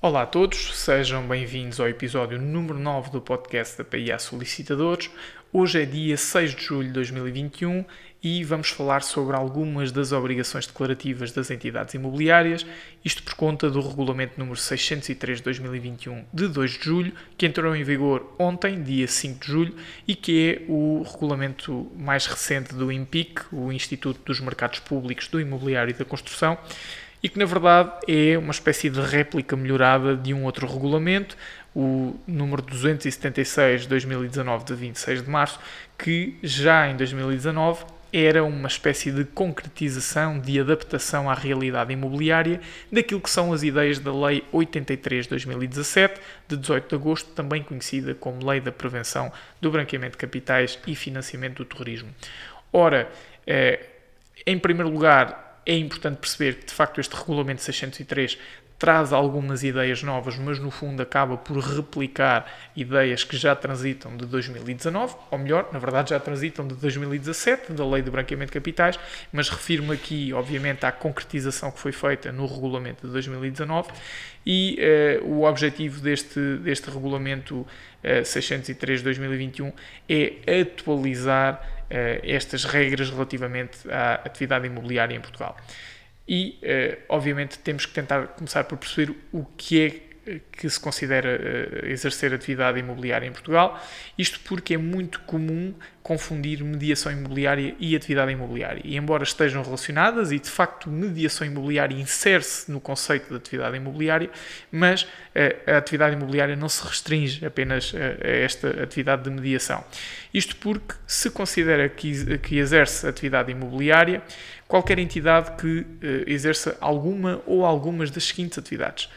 Olá a todos, sejam bem-vindos ao episódio número 9 do podcast da PIA Solicitadores. Hoje é dia 6 de julho de 2021 e vamos falar sobre algumas das obrigações declarativas das entidades imobiliárias, isto por conta do regulamento número 603 de 2021 de 2 de julho, que entrou em vigor ontem, dia 5 de julho, e que é o regulamento mais recente do INPIC, o Instituto dos Mercados Públicos do Imobiliário e da Construção e que na verdade é uma espécie de réplica melhorada de um outro regulamento, o número 276 de 2019 de 26 de março, que já em 2019 era uma espécie de concretização, de adaptação à realidade imobiliária daquilo que são as ideias da Lei 83 de 2017, de 18 de agosto, também conhecida como Lei da Prevenção do Branqueamento de Capitais e Financiamento do Terrorismo. Ora, eh, em primeiro lugar, é importante perceber que, de facto, este regulamento 603 traz algumas ideias novas, mas no fundo acaba por replicar ideias que já transitam de 2019, ou melhor, na verdade já transitam de 2017, da Lei de Branqueamento de Capitais, mas refiro-me aqui, obviamente, à concretização que foi feita no regulamento de 2019 e eh, o objetivo deste, deste regulamento eh, 603 de 2021 é atualizar estas regras relativamente à atividade imobiliária em Portugal. E, eh, obviamente, temos que tentar começar por perceber o que é que se considera uh, exercer atividade imobiliária em Portugal. Isto porque é muito comum confundir mediação imobiliária e atividade imobiliária. E embora estejam relacionadas, e de facto mediação imobiliária insere-se no conceito de atividade imobiliária, mas uh, a atividade imobiliária não se restringe apenas a, a esta atividade de mediação. Isto porque se considera que, que exerce atividade imobiliária qualquer entidade que exerça alguma ou algumas das seguintes atividades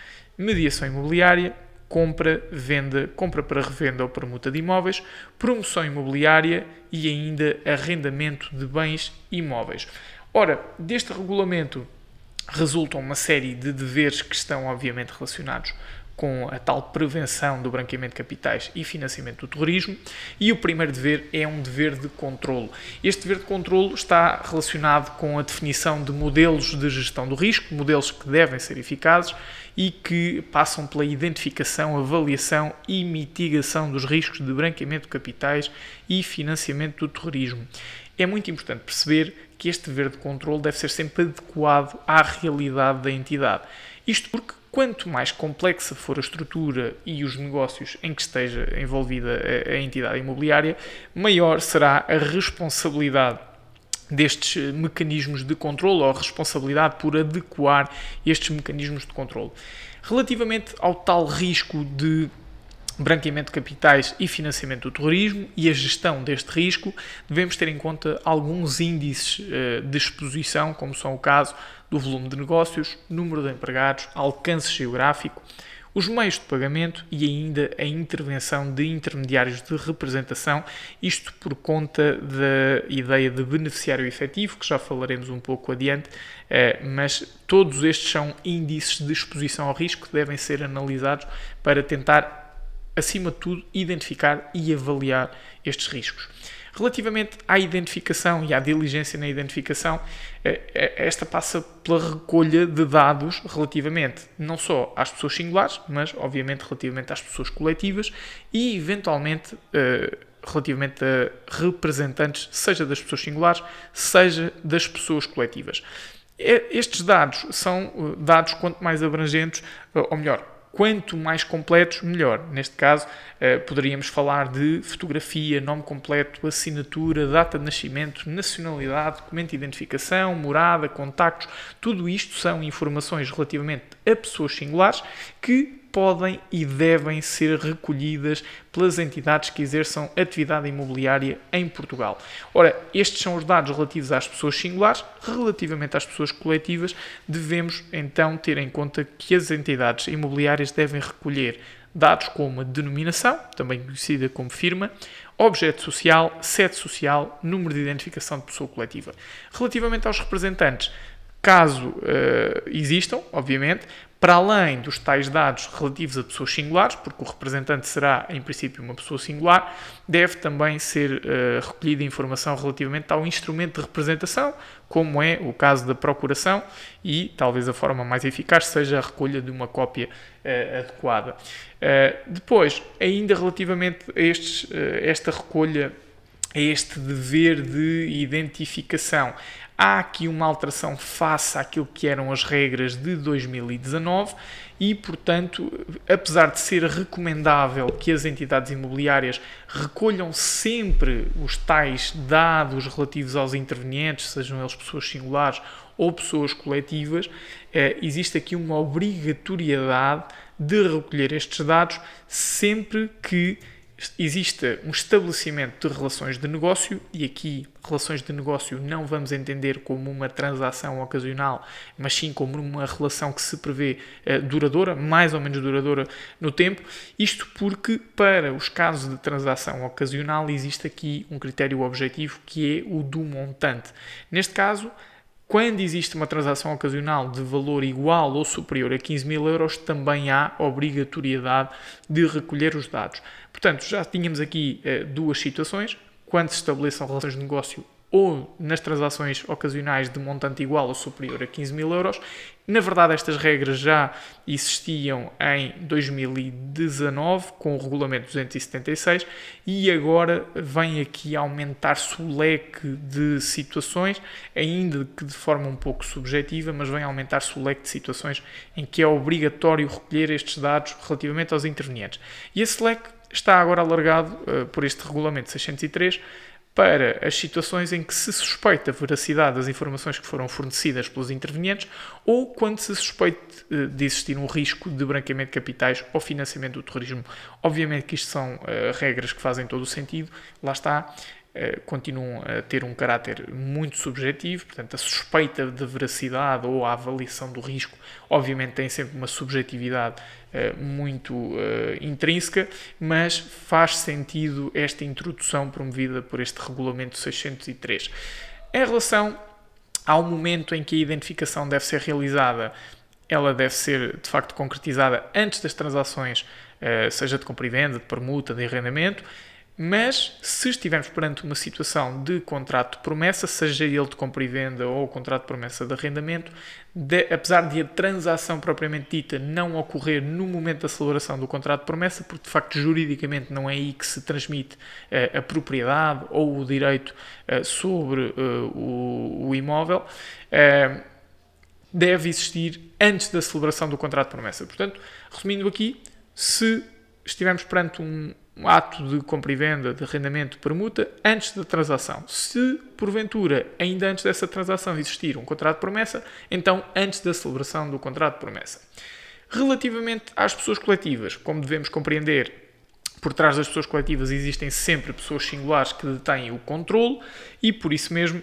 mediação imobiliária, compra, venda, compra para revenda ou permuta de imóveis, promoção imobiliária e ainda arrendamento de bens imóveis. Ora, deste regulamento resultam uma série de deveres que estão obviamente relacionados com a tal prevenção do branqueamento de capitais e financiamento do terrorismo. E o primeiro dever é um dever de controlo. Este dever de controlo está relacionado com a definição de modelos de gestão do risco, modelos que devem ser eficazes e que passam pela identificação, avaliação e mitigação dos riscos de branqueamento de capitais e financiamento do terrorismo. É muito importante perceber que este dever de controle deve ser sempre adequado à realidade da entidade. Isto porque Quanto mais complexa for a estrutura e os negócios em que esteja envolvida a, entidade imobiliária, maior será a responsabilidade destes mecanismos de controle ou a responsabilidade por adequar estes mecanismos de controle. Relativamente ao tal risco de branqueamento de capitais e financiamento do terrorismo e a gestão deste risco, devemos ter em conta alguns índices eh, de exposição, como são o caso do volume de negócios, número de empregados, alcance geográfico, os meios de pagamento e ainda a intervenção de intermediários de representação, isto por conta da ideia de beneficiário efetivo, que já falaremos um pouco adiante, eh, mas todos estes são índices de exposição ao risco que devem ser analisados para tentar acima de tudo, identificar e avaliar estes riscos. Relativamente à identificação e à diligência na identificação, eh, eh, esta passa pela recolha de dados relativamente não só às pessoas singulares, mas obviamente relativamente às pessoas coletivas e eventualmente eh, relativamente a representantes, seja das pessoas singulares, seja das pessoas coletivas. Estes dados são dados quanto mais abrangentes, ou melhor, Quanto mais completos, melhor. Neste caso, eh, poderíamos falar de fotografia, nome completo, assinatura, data de nascimento, nacionalidade, documento de identificação, morada, contactos. Tudo isto são informações relativamente a pessoas singulares que podem e devem ser recolhidas pelas entidades que exerçam atividade imobiliária em Portugal. Ora, estes são os dados relativos às pessoas singulares. Relativamente às pessoas coletivas, devemos então ter em conta que as entidades imobiliárias devem recolher dados como a denominação, também conhecida como firma, objeto social, sede social, número de identificação de pessoa coletiva. Relativamente aos representantes, caso uh, existam, obviamente, para além dos tais dados relativos a pessoas singulares, porque o representante será, em princípio, uma pessoa singular, deve também ser uh, recolhida informação relativamente ao instrumento de representação, como é o caso da procuração, e talvez a forma mais eficaz seja a recolha de uma cópia uh, adequada. Uh, depois, ainda relativamente a estes, esta recolha, a este dever de identificação, há aqui uma alteração face àquilo que eram as regras de 2019 e, portanto, apesar de ser recomendável que as entidades imobiliárias recolham sempre os tais dados relativos aos intervenientes, sejam eles pessoas singulares ou pessoas coletivas, eh, existe aqui uma obrigatoriedade de recolher estes dados sempre que exista um estabelecimento de relações de negócio, e aqui relações de negócio não vamos entender como uma transação ocasional, mas sim como uma relação que se prevê uh, duradoura, mais ou menos duradoura no tempo. Isto porque, para os casos de transação ocasional, existe aqui um critério objetivo que é o do montante. Neste caso, quando existe uma transação ocasional de valor igual ou superior a 15 mil euros, também há obrigatoriedade de recolher os dados. Portanto, já tínhamos aqui eh, duas situações. Quando se estabeleçam relações de negócio ou nas transações ocasionais de montante igual ou superior a 15 mil euros. Na verdade, estas regras já existiam em 2019 com o Regulamento 276 e agora vem aqui aumentar-se o leque de situações, ainda que de forma um pouco subjetiva, mas vem aumentar-se o leque de situações em que é obrigatório recolher estes dados relativamente aos intervenientes. E esse leque está agora alargado uh, por este Regulamento 603 para as situações em que se suspeita a veracidade das informações que foram fornecidas pelos intervenientes ou quando se suspeite eh, de existir um risco de branqueamento de capitais ou financiamento do terrorismo. Obviamente que isto são uh, regras que fazem todo o sentido, lá está, uh, continuam a ter um caráter muito subjetivo, portanto, a suspeita de veracidade ou a avaliação do risco, obviamente, tem sempre uma subjetividade eh, muito uh, intrínseca, mas faz sentido esta introdução promovida por este regulamento 603. Em relação ao momento em que a identificação deve ser realizada, ela deve ser de facto concretizada antes das transações, seja de compra e venda, de permuta, de arrendamento mas se estivermos perante uma situação de contrato de promessa, seja ele de compra e venda ou contrato de promessa de arrendamento, de, apesar de a transação propriamente dita não ocorrer no momento da celebração do contrato de promessa, porque de facto juridicamente não é aí que se transmite uh, a propriedade ou o direito uh, sobre uh, o, o, imóvel, deve existir antes da celebração do contrato de promessa. Portanto, resumindo aqui, se estivermos perante um, um ato de compra e venda, de arrendamento, permuta, antes da transação. Se, porventura, ainda antes dessa transação existir um contrato de promessa, então antes da celebração do contrato de promessa. Relativamente às pessoas coletivas, como devemos compreender, por trás das pessoas coletivas existem sempre pessoas singulares que detêm o controle e, por isso mesmo,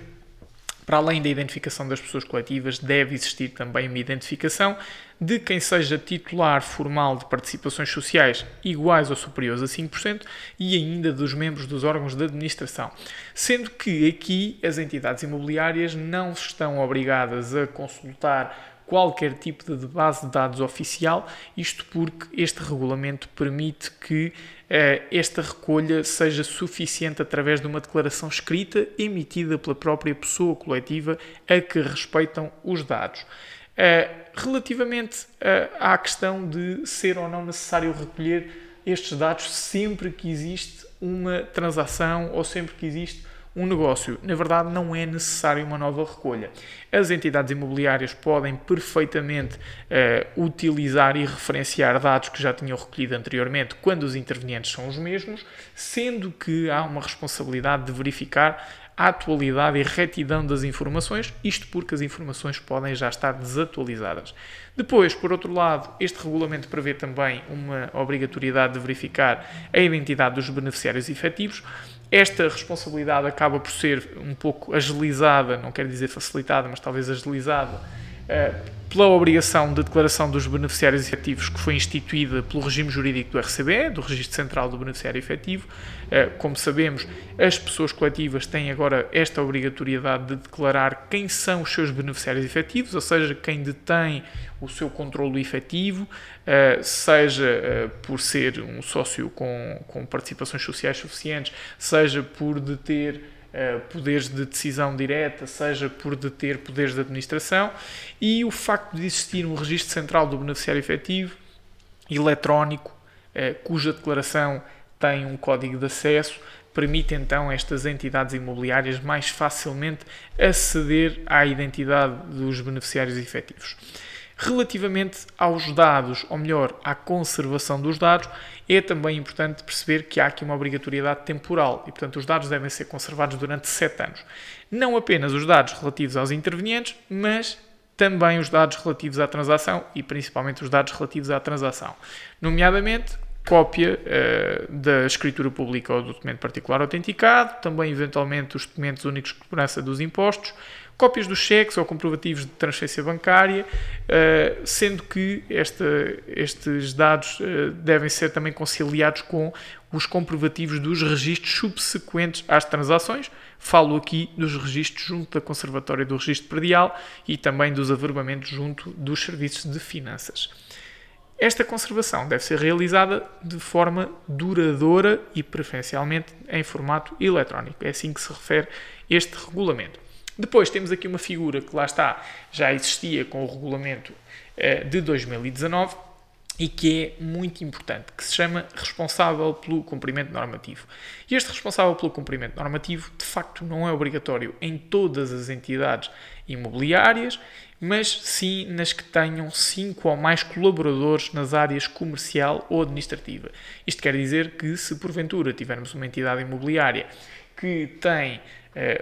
para além da identificação das pessoas coletivas, deve existir também uma identificação de quem seja titular formal de participações sociais iguais ou superiores a 5% e ainda dos membros dos órgãos de administração. Sendo que aqui as entidades imobiliárias não estão obrigadas a consultar qualquer tipo de base de dados oficial, isto porque este regulamento permite que uh, esta recolha seja suficiente através de uma declaração escrita emitida pela própria pessoa coletiva a que respeitam os dados. Uh, relativamente uh, à questão de ser ou não necessário recolher estes dados sempre que existe uma transação ou sempre que existe um negócio. Na verdade, não é necessário uma nova recolha. As entidades imobiliárias podem perfeitamente uh, utilizar e referenciar dados que já tinham recolhido anteriormente quando os intervenientes são os mesmos, sendo que há uma responsabilidade de verificar a atualidade e retidão das informações, isto porque as informações podem já estar desatualizadas. Depois, por outro lado, este regulamento prevê também uma obrigatoriedade de verificar a identidade dos beneficiários efetivos, esta responsabilidade acaba por ser um pouco agilizada, não quero dizer facilitada, mas talvez agilizada pela obrigação de declaração dos beneficiários efetivos que foi instituída pelo regime jurídico do RCBE, do Registro Central do Beneficiário Efetivo. Eh, como sabemos, as pessoas coletivas têm agora esta obrigatoriedade de declarar quem são os seus beneficiários efetivos, ou seja, quem detém o seu controle efetivo, eh, seja eh, por ser um sócio com, com participações sociais suficientes, seja por deter eh, poderes de decisão direta, seja por deter poderes de administração, e o facto de existir um registro central do beneficiário efetivo eletrónico, cuja declaração tem um código de acesso, permite então estas entidades imobiliárias mais facilmente aceder à identidade dos beneficiários efetivos. Relativamente aos dados, ou melhor, à conservação dos dados, é também importante perceber que há aqui uma obrigatoriedade temporal e, portanto, os dados devem ser conservados durante 7 anos. Não apenas os dados relativos aos intervenientes, mas também os dados relativos à transação e principalmente os dados relativos à transação, nomeadamente cópia uh, da escritura pública ou do documento particular autenticado, também eventualmente os documentos únicos de segurança dos impostos, cópias dos cheques ou comprovativos de transferência bancária, uh, sendo que esta, estes dados uh, devem ser também conciliados com os comprovativos dos registros subsequentes às transações. Falo aqui dos registros junto da Conservatória do Registro Predial e também dos averbamentos junto dos serviços de finanças. Esta conservação deve ser realizada de forma duradoura e preferencialmente em formato eletrónico. É assim que se refere este regulamento. Depois temos aqui uma figura que lá está, já existia com o regulamento eh, de 2019 e que é muito importante, que se chama responsável pelo cumprimento normativo. E este responsável pelo cumprimento normativo, de facto, não é obrigatório em todas as entidades imobiliárias, mas sim nas que tenham cinco ou mais colaboradores nas áreas comercial ou administrativa. Isto quer dizer que, se porventura tivermos uma entidade imobiliária que tem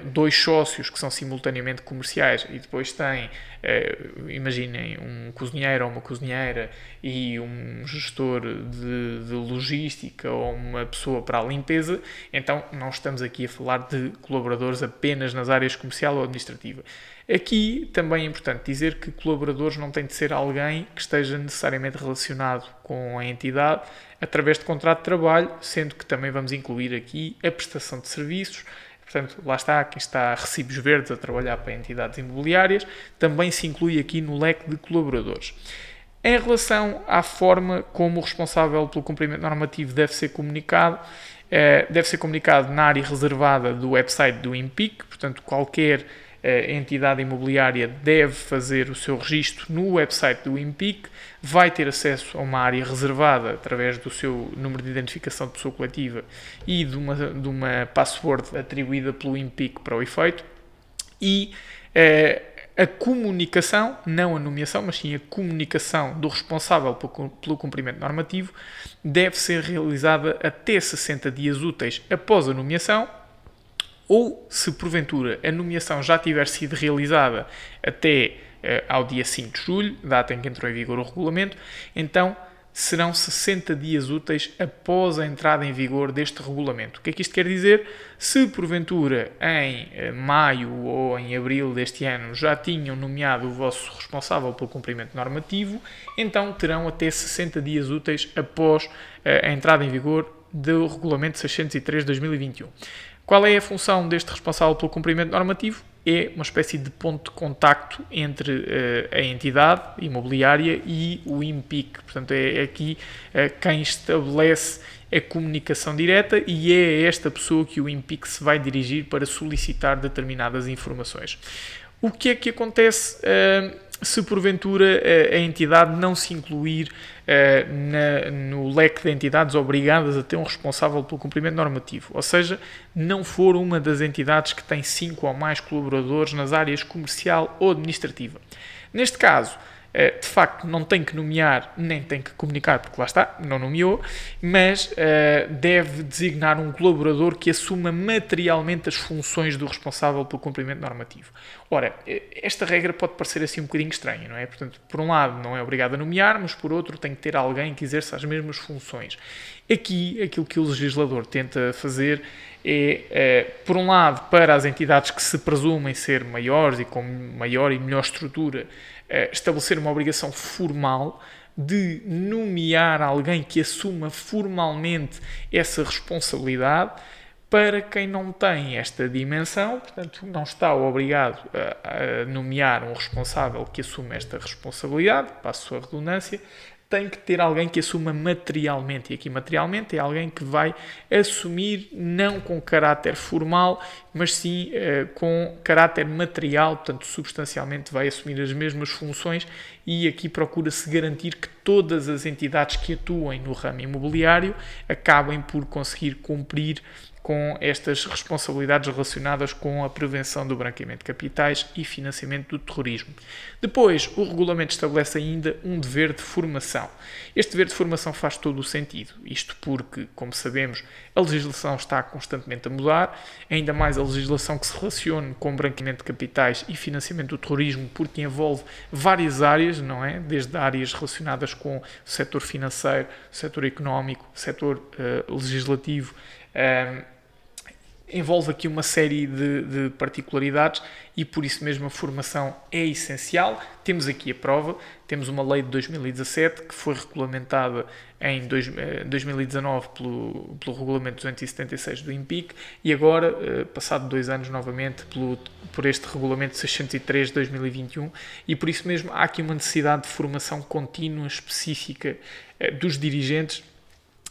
dois sócios que são simultaneamente comerciais e depois tem, eh, imaginem, um cozinheiro ou uma cozinheira e um gestor de, de, logística ou uma pessoa para a limpeza, então não estamos aqui a falar de colaboradores apenas nas áreas comercial ou administrativa. Aqui também é importante dizer que colaboradores não tem de ser alguém que esteja necessariamente relacionado com a entidade através de contrato de trabalho, sendo que também vamos incluir aqui a prestação de serviços, Portanto, lá está, quem está recibos verdes a trabalhar para entidades imobiliárias, também se inclui aqui no leque de colaboradores. Em relação à forma como o responsável pelo cumprimento normativo deve ser comunicado, eh, deve ser comunicado na área reservada do website do IMPIC, portanto, qualquer a entidade imobiliária deve fazer o seu registro no website do IMPIC, vai ter acesso a uma área reservada através do seu número de identificação de pessoa coletiva e de uma, de uma password atribuída pelo IMPIC para o efeito, e eh, a comunicação, não a nomeação, mas sim a comunicação do responsável pelo cumprimento normativo, deve ser realizada até 60 dias úteis após a nomeação ou se porventura a nomeação já tiver sido realizada até uh, ao dia 5 de julho, data em que entrou em vigor o regulamento, então serão 60 dias úteis após a entrada em vigor deste regulamento. O que é que isto quer dizer? Se porventura em uh, maio ou em abril deste ano já tinham nomeado o vosso responsável pelo cumprimento normativo, então terão até 60 dias úteis após uh, a entrada em vigor do regulamento 603 de 2021. Qual é a função deste responsável pelo cumprimento normativo? É uma espécie de ponto de contacto entre uh, a entidade imobiliária e o IMPIC. Portanto, é, é aqui uh, quem estabelece a comunicação direta e é esta pessoa que o IMPIC se vai dirigir para solicitar determinadas informações. O que é que acontece uh, se porventura a entidade não se incluir uh, na, no leque de entidades obrigadas a ter um responsável pelo cumprimento normativo, ou seja, não for uma das entidades que tem cinco ou mais colaboradores nas áreas comercial ou administrativa. Neste caso, eh, de facto não tem que nomear nem tem que comunicar, porque lá está, não nomeou, mas uh, deve designar um colaborador que assuma materialmente as funções do responsável pelo cumprimento normativo. Ora, eh, esta regra pode parecer assim um bocadinho estranha, não é? Portanto, por um lado não é obrigado a nomear, mas por outro tem que ter alguém que exerça as mesmas funções. Aqui, aquilo que o legislador tenta fazer é, por um lado, para as entidades que se presumem ser maiores e com maior e melhor estrutura, estabelecer uma obrigação formal de nomear alguém que assuma formalmente essa responsabilidade para quem não tem esta dimensão, portanto, não está obrigado a, a nomear um responsável que assume esta responsabilidade, passo a redundância, tem que ter alguém que assuma materialmente. E aqui, materialmente, é alguém que vai assumir, não com caráter formal, mas sim eh, com caráter material, portanto, substancialmente vai assumir as mesmas funções. E aqui procura-se garantir que todas as entidades que atuem no ramo imobiliário acabem por conseguir cumprir com estas responsabilidades relacionadas com a prevenção do branqueamento de capitais e financiamento do terrorismo. Depois, o regulamento estabelece ainda um dever de formação. Este dever de formação faz todo o sentido, isto porque, como sabemos, a legislação está constantemente a mudar, ainda mais a legislação que se relaciona com branqueamento de capitais e financiamento do terrorismo, porque envolve várias áreas, não é? Desde áreas relacionadas com o setor financeiro, o setor económico, o setor uh, legislativo. Um, envolve aqui uma série de, de, particularidades e por isso mesmo a formação é essencial. Temos aqui a prova, temos uma lei de 2017 que foi regulamentada em dois, 2019 eh, pelo, pelo regulamento 276 do IMPIC e agora, eh, passado dois anos novamente, pelo, por este regulamento 603 de 2021 e por isso mesmo há aqui uma necessidade de formação contínua específica eh, dos dirigentes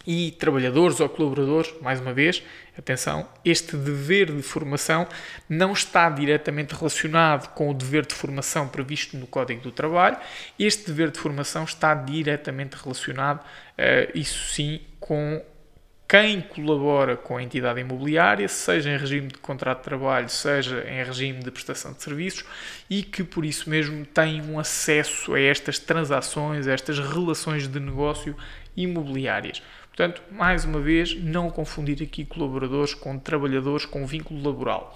e trabalhadores ou colaboradores, mais uma vez, atenção, este dever de formação não está diretamente relacionado com o dever de formação previsto no Código do Trabalho, este dever de formação está diretamente relacionado, uh, isso sim, com quem colabora com a entidade imobiliária, seja em regime de contrato de trabalho, seja em regime de prestação de serviços, e que por isso mesmo tem um acesso a estas transações, a estas relações de negócio imobiliárias. Portanto, mais uma vez, não confundir aqui colaboradores com trabalhadores com vínculo laboral.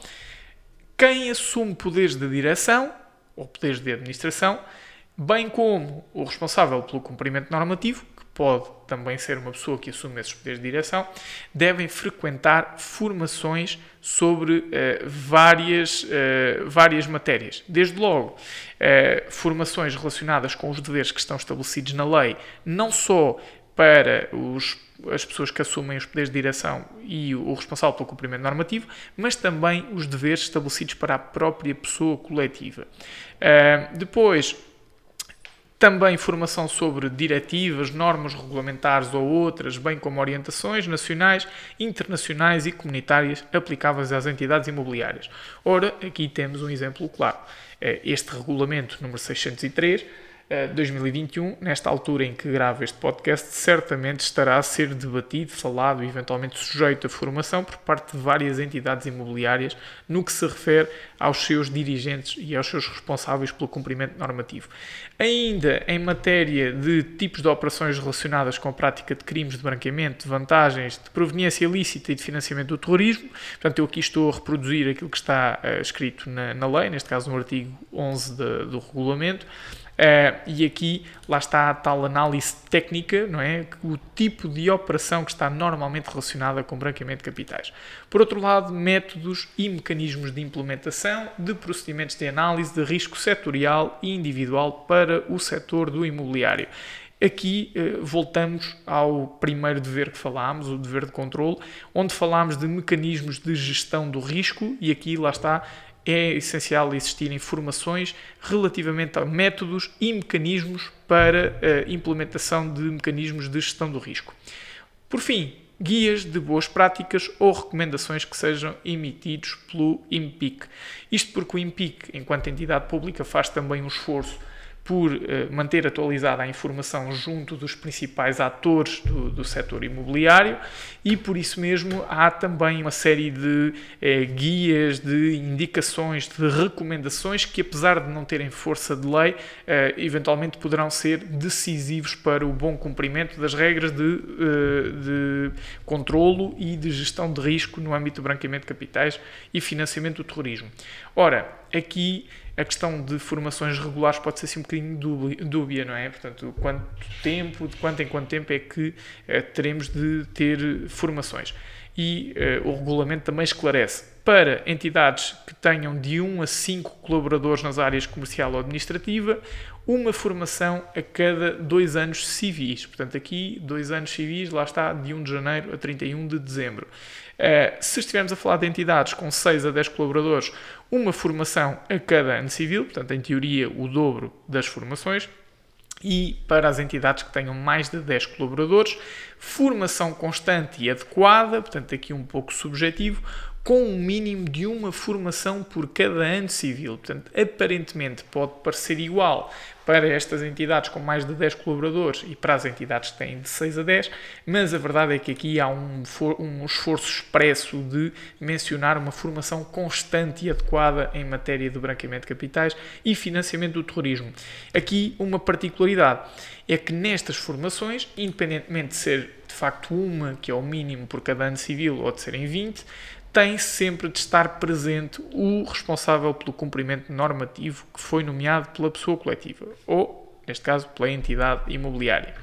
Quem assume poderes de direção ou poderes de administração, bem como o responsável pelo cumprimento normativo, que pode também ser uma pessoa que assume esses poderes de direção, devem frequentar formações sobre uh, várias, uh, várias matérias. Desde logo, uh, formações relacionadas com os deveres que estão estabelecidos na lei, não só para os, as pessoas que assumem os poderes de direção e o, responsável pelo cumprimento normativo, mas também os deveres estabelecidos para a própria pessoa coletiva. Uh, depois, também informação sobre diretivas, normas regulamentares ou outras, bem como orientações nacionais, internacionais e comunitárias aplicáveis às entidades imobiliárias. Ora, aqui temos um exemplo claro. Eh, este regulamento número 603 2021, nesta altura em que gravo este podcast, certamente estará a ser debatido, falado e eventualmente sujeito a formação por parte de várias entidades imobiliárias no que se refere aos seus dirigentes e aos seus responsáveis pelo cumprimento normativo. Ainda em matéria de tipos de operações relacionadas com a prática de crimes de branqueamento, vantagens de proveniência ilícita e de financiamento do terrorismo, portanto, eu aqui estou a reproduzir aquilo que está uh, escrito na, na, lei, neste caso no artigo 11 de, do regulamento. Uh, e aqui lá está a tal análise técnica, não é? O tipo de operação que está normalmente relacionada com branqueamento de capitais. Por outro lado, métodos e mecanismos de implementação de procedimentos de análise de risco setorial e individual para o setor do imobiliário. Aqui eh, voltamos ao primeiro dever que falámos, o dever de controle, onde falámos de mecanismos de gestão do risco e aqui lá está é essencial existir informações relativamente a métodos e mecanismos para a implementação de mecanismos de gestão do risco. Por fim, guias de boas práticas ou recomendações que sejam emitidos pelo IMPIC. Isto porque o IMPIC, enquanto entidade pública, faz também um esforço por uh, manter atualizada a informação junto dos principais atores do, do setor imobiliário e por isso mesmo há também uma série de uh, guias, de indicações, de recomendações que, apesar de não terem força de lei, uh, eventualmente poderão ser decisivos para o bom cumprimento das regras de, de controlo e de gestão de risco no âmbito do branqueamento de capitais e financiamento do terrorismo. Ora, aqui a questão de formações regulares pode ser assim um bocadinho dúbia, não é? Portanto, quanto tempo, de quanto em quanto tempo é que uh, teremos de ter formações. E uh, o regulamento também esclarece para entidades que tenham de 1 a 5 colaboradores nas áreas comercial ou administrativa, uma formação a cada dois anos civis. Portanto, aqui, dois anos civis, lá está, de 1 de janeiro a 31 de dezembro. Uh, se estivermos a falar de entidades com 6 a 10 colaboradores, uma formação a cada ano civil, portanto, em teoria, o dobro das formações. E para as entidades que tenham mais de 10 colaboradores, formação constante e adequada, portanto, aqui um pouco subjetivo, com um mínimo de uma formação por cada ano civil. Portanto, aparentemente pode parecer igual para estas entidades com mais de 10 colaboradores e para as entidades que têm de 6 a 10, mas a verdade é que aqui há um, um esforço expresso de mencionar uma formação constante e adequada em matéria de branqueamento de capitais e financiamento do terrorismo. Aqui uma particularidade é que nestas formações, independentemente de ser de facto uma, que é o mínimo por cada ano civil, ou de serem 20, tem sempre de estar presente o responsável pelo cumprimento normativo que foi nomeado pela pessoa coletiva, ou, neste caso, pela entidade imobiliária.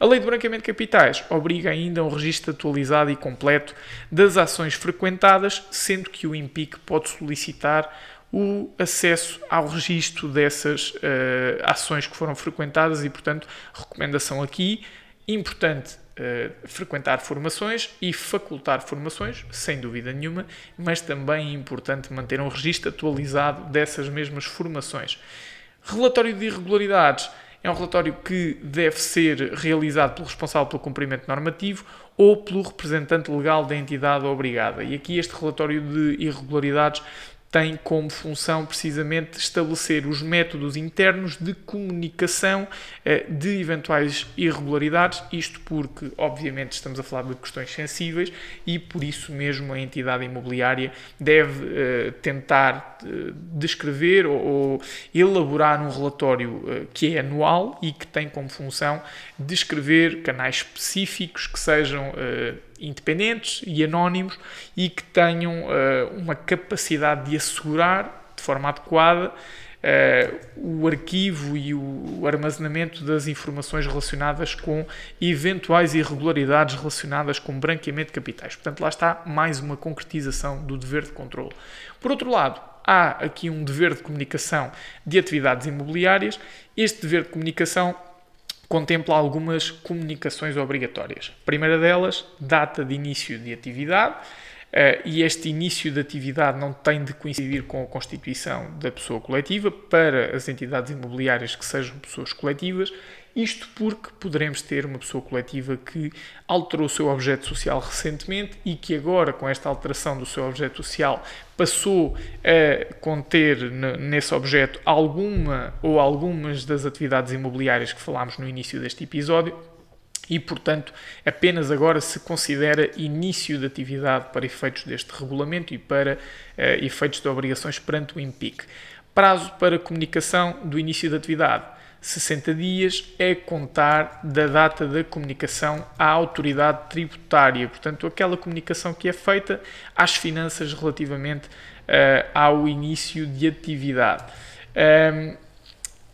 A Lei de Branqueamento de Capitais obriga ainda a um registro atualizado e completo das ações frequentadas, sendo que o IMPIC pode solicitar o acesso ao registro dessas uh, ações que foram frequentadas e, portanto, recomendação aqui, importante uh, frequentar formações e facultar formações, sem dúvida nenhuma, mas também é importante manter um registro atualizado dessas mesmas formações. Relatório de irregularidades é um relatório que deve ser realizado pelo responsável pelo cumprimento normativo ou pelo representante legal da entidade obrigada. E aqui este relatório de irregularidades tem como função precisamente estabelecer os métodos internos de comunicação eh, de eventuais irregularidades, isto porque, obviamente, estamos a falar de questões sensíveis e por isso mesmo a entidade imobiliária deve eh, tentar eh, descrever ou elaborar um relatório que é anual e que tem como função descrever canais específicos que sejam independentes e anónimos e que tenham uh, uma capacidade de assegurar de forma adequada uh, o arquivo e o armazenamento das informações relacionadas com eventuais irregularidades relacionadas com branqueamento de capitais. Portanto, lá está mais uma concretização do dever de controle. Por outro lado, há aqui um dever de comunicação de atividades imobiliárias. Este dever de comunicação contempla algumas comunicações obrigatórias. A primeira delas, data de início de atividade, e este início de atividade não tem de coincidir com a constituição da pessoa coletiva para as entidades imobiliárias que sejam pessoas coletivas isto porque poderemos ter uma pessoa coletiva que alterou o seu objeto social recentemente e que agora, com esta alteração do seu objeto social, passou a conter nesse objeto alguma ou algumas das atividades imobiliárias que falámos no início deste episódio e, portanto, apenas agora se considera início de atividade para efeitos deste regulamento e para uh, efeitos de obrigações perante o IMPIC. Prazo para comunicação do início da atividade 60 dias é contar da data da comunicação à autoridade tributária, portanto, aquela comunicação que é feita às finanças relativamente uh, ao início de atividade. Um,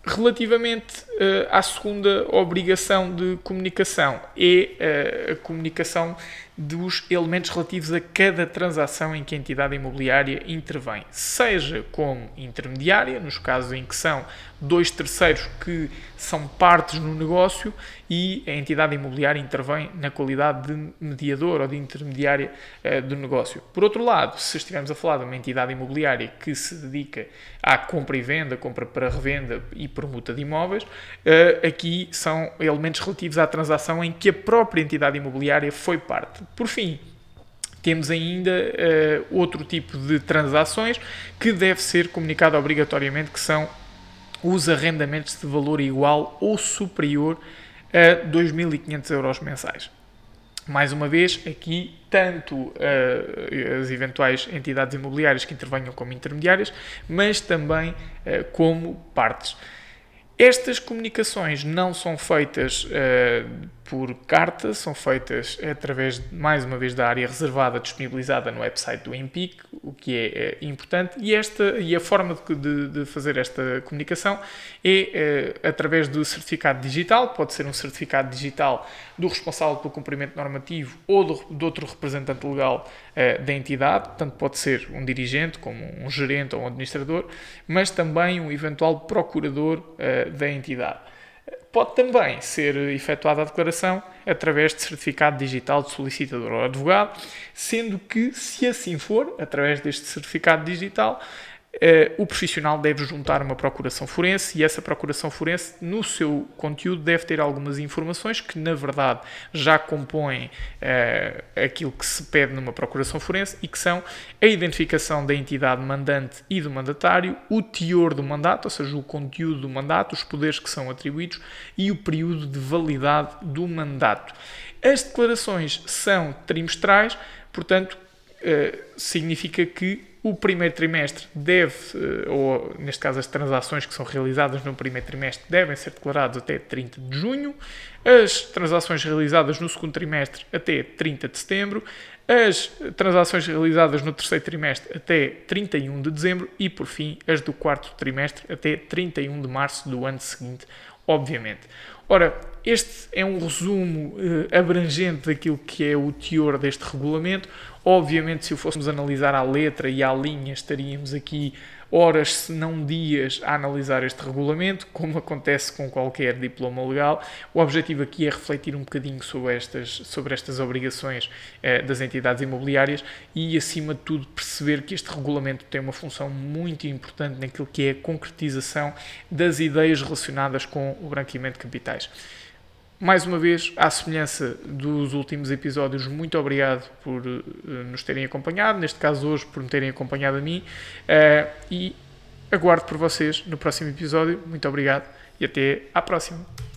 relativamente uh, à segunda obrigação de comunicação, é a comunicação dos elementos relativos a cada transação em que a entidade imobiliária intervém, seja como intermediária, nos casos em que são dois terceiros que são partes no negócio e a entidade imobiliária intervém na qualidade de mediador ou de intermediária uh, do negócio. Por outro lado, se estivermos a falar de uma entidade imobiliária que se dedica à compra e venda, compra para revenda e permuta de imóveis, uh, aqui são elementos relativos à transação em que a própria entidade imobiliária foi parte. Por fim, temos ainda uh, outro tipo de transações que deve ser comunicado obrigatoriamente, que são os arrendamentos de valor igual ou superior a 2.500 euros mensais. Mais uma vez, aqui, tanto uh, as eventuais entidades imobiliárias que intervenham como intermediárias, mas também uh, como partes. Estas comunicações não são feitas uh, por carta, são feitas através, mais uma vez, da área reservada disponibilizada no website do EMPIC, o que é, é importante, e, esta, e a forma de, de fazer esta comunicação é, é através do certificado digital, pode ser um certificado digital do responsável pelo cumprimento normativo ou do, de outro representante legal uh, da entidade, tanto pode ser um dirigente, como um gerente ou um administrador, mas também um eventual procurador da entidade. Pode também ser efetuada a declaração através de certificado digital de solicitador ou advogado, sendo que, se assim for, através deste certificado digital, Uh, o profissional deve juntar uma procuração forense e essa procuração forense, no seu conteúdo, deve ter algumas informações que, na verdade, já compõem uh, aquilo que se pede numa procuração forense e que são a identificação da entidade mandante e do mandatário, o teor do mandato, ou seja, o conteúdo do mandato, os poderes que são atribuídos e o período de validade do mandato. As declarações são trimestrais, portanto, uh, significa que o primeiro trimestre deve, eh, ou neste caso as transações que são realizadas no primeiro trimestre devem ser declaradas até 30 de junho, as transações realizadas no segundo trimestre até 30 de setembro, as transações realizadas no terceiro trimestre até 31 de dezembro. E, por fim, as do quarto trimestre até 31 de março do ano seguinte, obviamente. Ora, este é um resumo eh, abrangente daquilo que é o teor deste regulamento. Obviamente, se o fôssemos analisar à letra e à linha, estaríamos aqui horas, se não dias, a analisar este regulamento, como acontece com qualquer diploma legal. O objetivo aqui é refletir um bocadinho sobre estas, sobre estas obrigações eh, das entidades imobiliárias e, acima de tudo, perceber que este regulamento tem uma função muito importante naquilo que é a concretização das ideias relacionadas com o branqueamento de capitais mais uma vez, à semelhança dos últimos episódios, muito obrigado por uh, nos terem acompanhado, neste caso hoje por me terem acompanhado a mim, uh, e aguardo por vocês no próximo episódio. Muito obrigado e até à próxima.